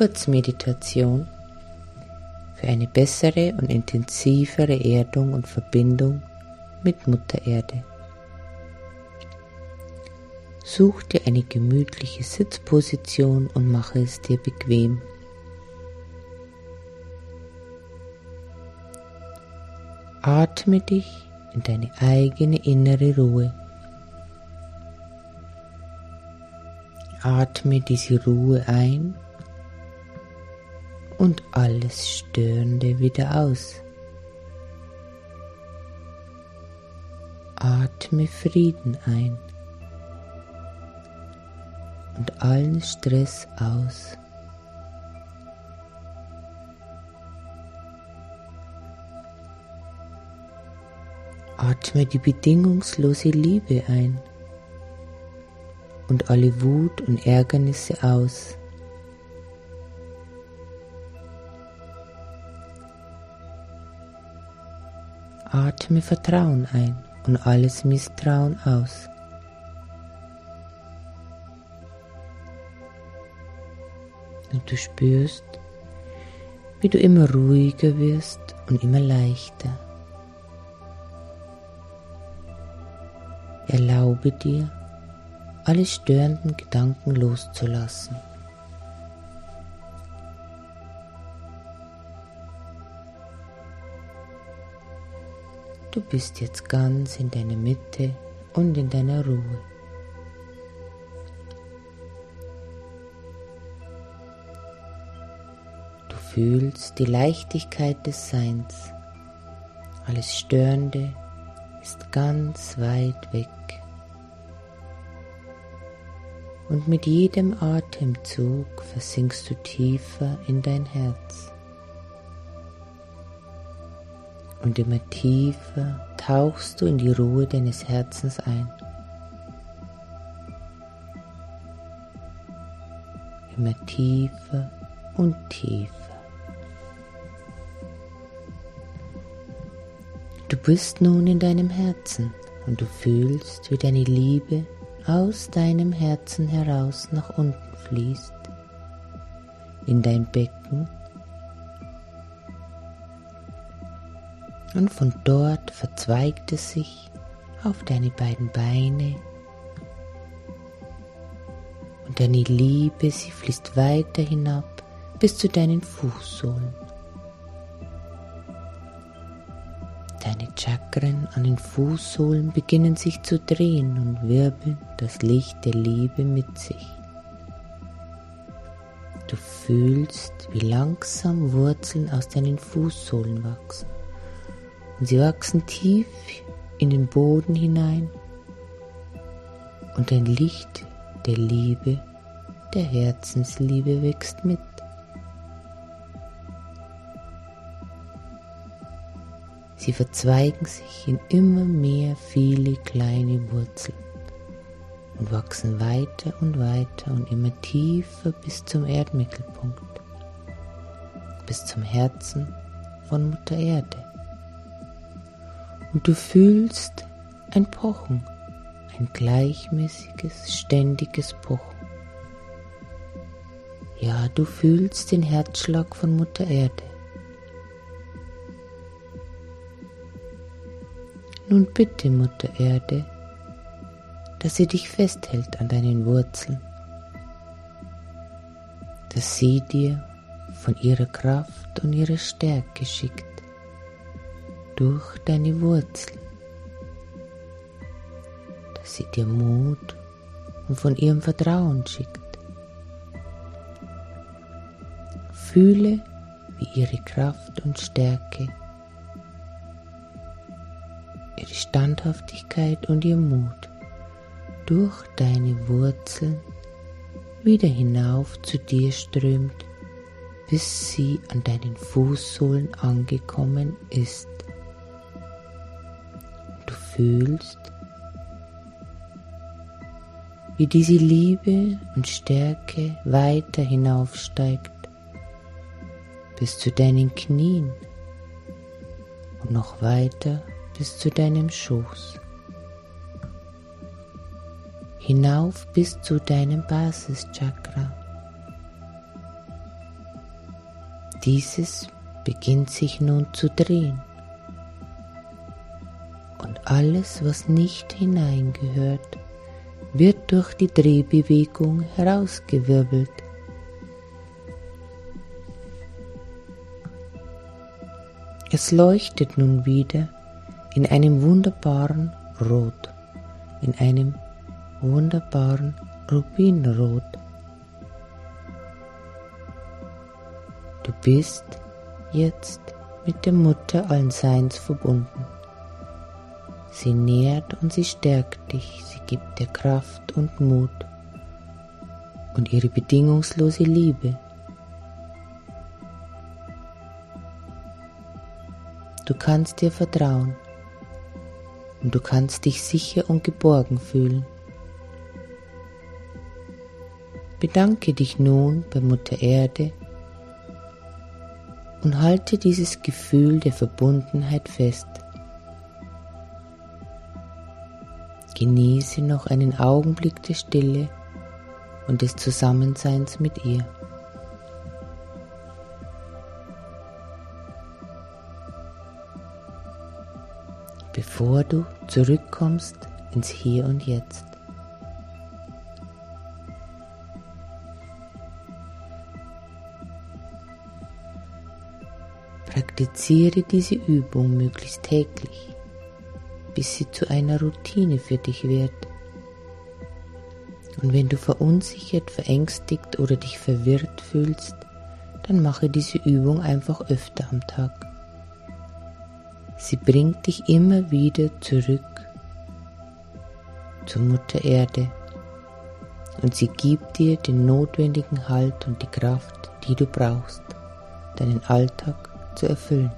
Kurzmeditation für eine bessere und intensivere Erdung und Verbindung mit Mutter Erde. Such dir eine gemütliche Sitzposition und mache es dir bequem. Atme dich in deine eigene innere Ruhe. Atme diese Ruhe ein und alles Störende wieder aus. Atme Frieden ein und allen Stress aus. Atme die bedingungslose Liebe ein und alle Wut und Ärgernisse aus. Atme Vertrauen ein und alles Misstrauen aus. Und du spürst, wie du immer ruhiger wirst und immer leichter. Erlaube dir, alle störenden Gedanken loszulassen. Du bist jetzt ganz in deiner Mitte und in deiner Ruhe. Du fühlst die Leichtigkeit des Seins. Alles Störende ist ganz weit weg. Und mit jedem Atemzug versinkst du tiefer in dein Herz. Und immer tiefer tauchst du in die Ruhe deines Herzens ein. Immer tiefer und tiefer. Du bist nun in deinem Herzen und du fühlst, wie deine Liebe aus deinem Herzen heraus nach unten fließt, in dein Becken und von dort verzweigt es sich auf deine beiden Beine und deine Liebe, sie fließt weiter hinab bis zu deinen Fußsohlen. Deine Chakren an den Fußsohlen beginnen sich zu drehen und wirbeln das Licht der Liebe mit sich. Du fühlst, wie langsam Wurzeln aus deinen Fußsohlen wachsen. Und sie wachsen tief in den Boden hinein. Und ein Licht der Liebe, der Herzensliebe wächst mit. Sie verzweigen sich in immer mehr viele kleine Wurzeln und wachsen weiter und weiter und immer tiefer bis zum Erdmittelpunkt, bis zum Herzen von Mutter Erde. Und du fühlst ein Pochen, ein gleichmäßiges, ständiges Pochen. Ja, du fühlst den Herzschlag von Mutter Erde. Nun bitte, Mutter Erde, dass sie dich festhält an deinen Wurzeln, dass sie dir von ihrer Kraft und ihrer Stärke schickt durch deine Wurzeln, dass sie dir Mut und von ihrem Vertrauen schickt. Fühle, wie ihre Kraft und Stärke ihre Standhaftigkeit und ihr Mut durch deine Wurzeln wieder hinauf zu dir strömt, bis sie an deinen Fußsohlen angekommen ist. Fühlst, wie diese Liebe und Stärke weiter hinaufsteigt bis zu deinen Knien und noch weiter bis zu deinem Schoß, hinauf bis zu deinem Basischakra, Dieses beginnt sich nun zu drehen. Alles, was nicht hineingehört, wird durch die Drehbewegung herausgewirbelt. Es leuchtet nun wieder in einem wunderbaren Rot, in einem wunderbaren Rubinrot. Du bist jetzt mit der Mutter allen Seins verbunden. Sie nährt und sie stärkt dich, sie gibt dir Kraft und Mut und ihre bedingungslose Liebe Du kannst dir vertrauen und du kannst dich sicher und geborgen fühlen. Bedanke dich nun bei Mutter Erde und halte dieses Gefühl der Verbundenheit fest. Genieße noch einen Augenblick der Stille und des Zusammenseins mit ihr. bevor du zurückkommst ins Hier und Jetzt. Praktiziere diese Übung möglichst täglich, bis sie zu einer Routine für dich wird. Und wenn du verunsichert, verängstigt oder dich verwirrt fühlst, dann mache diese Übung einfach öfter am Tag. Sie bringt dich immer wieder zurück zur Mutter Erde und sie gibt dir den notwendigen Halt und die Kraft, die du brauchst, deinen Alltag zu erfüllen.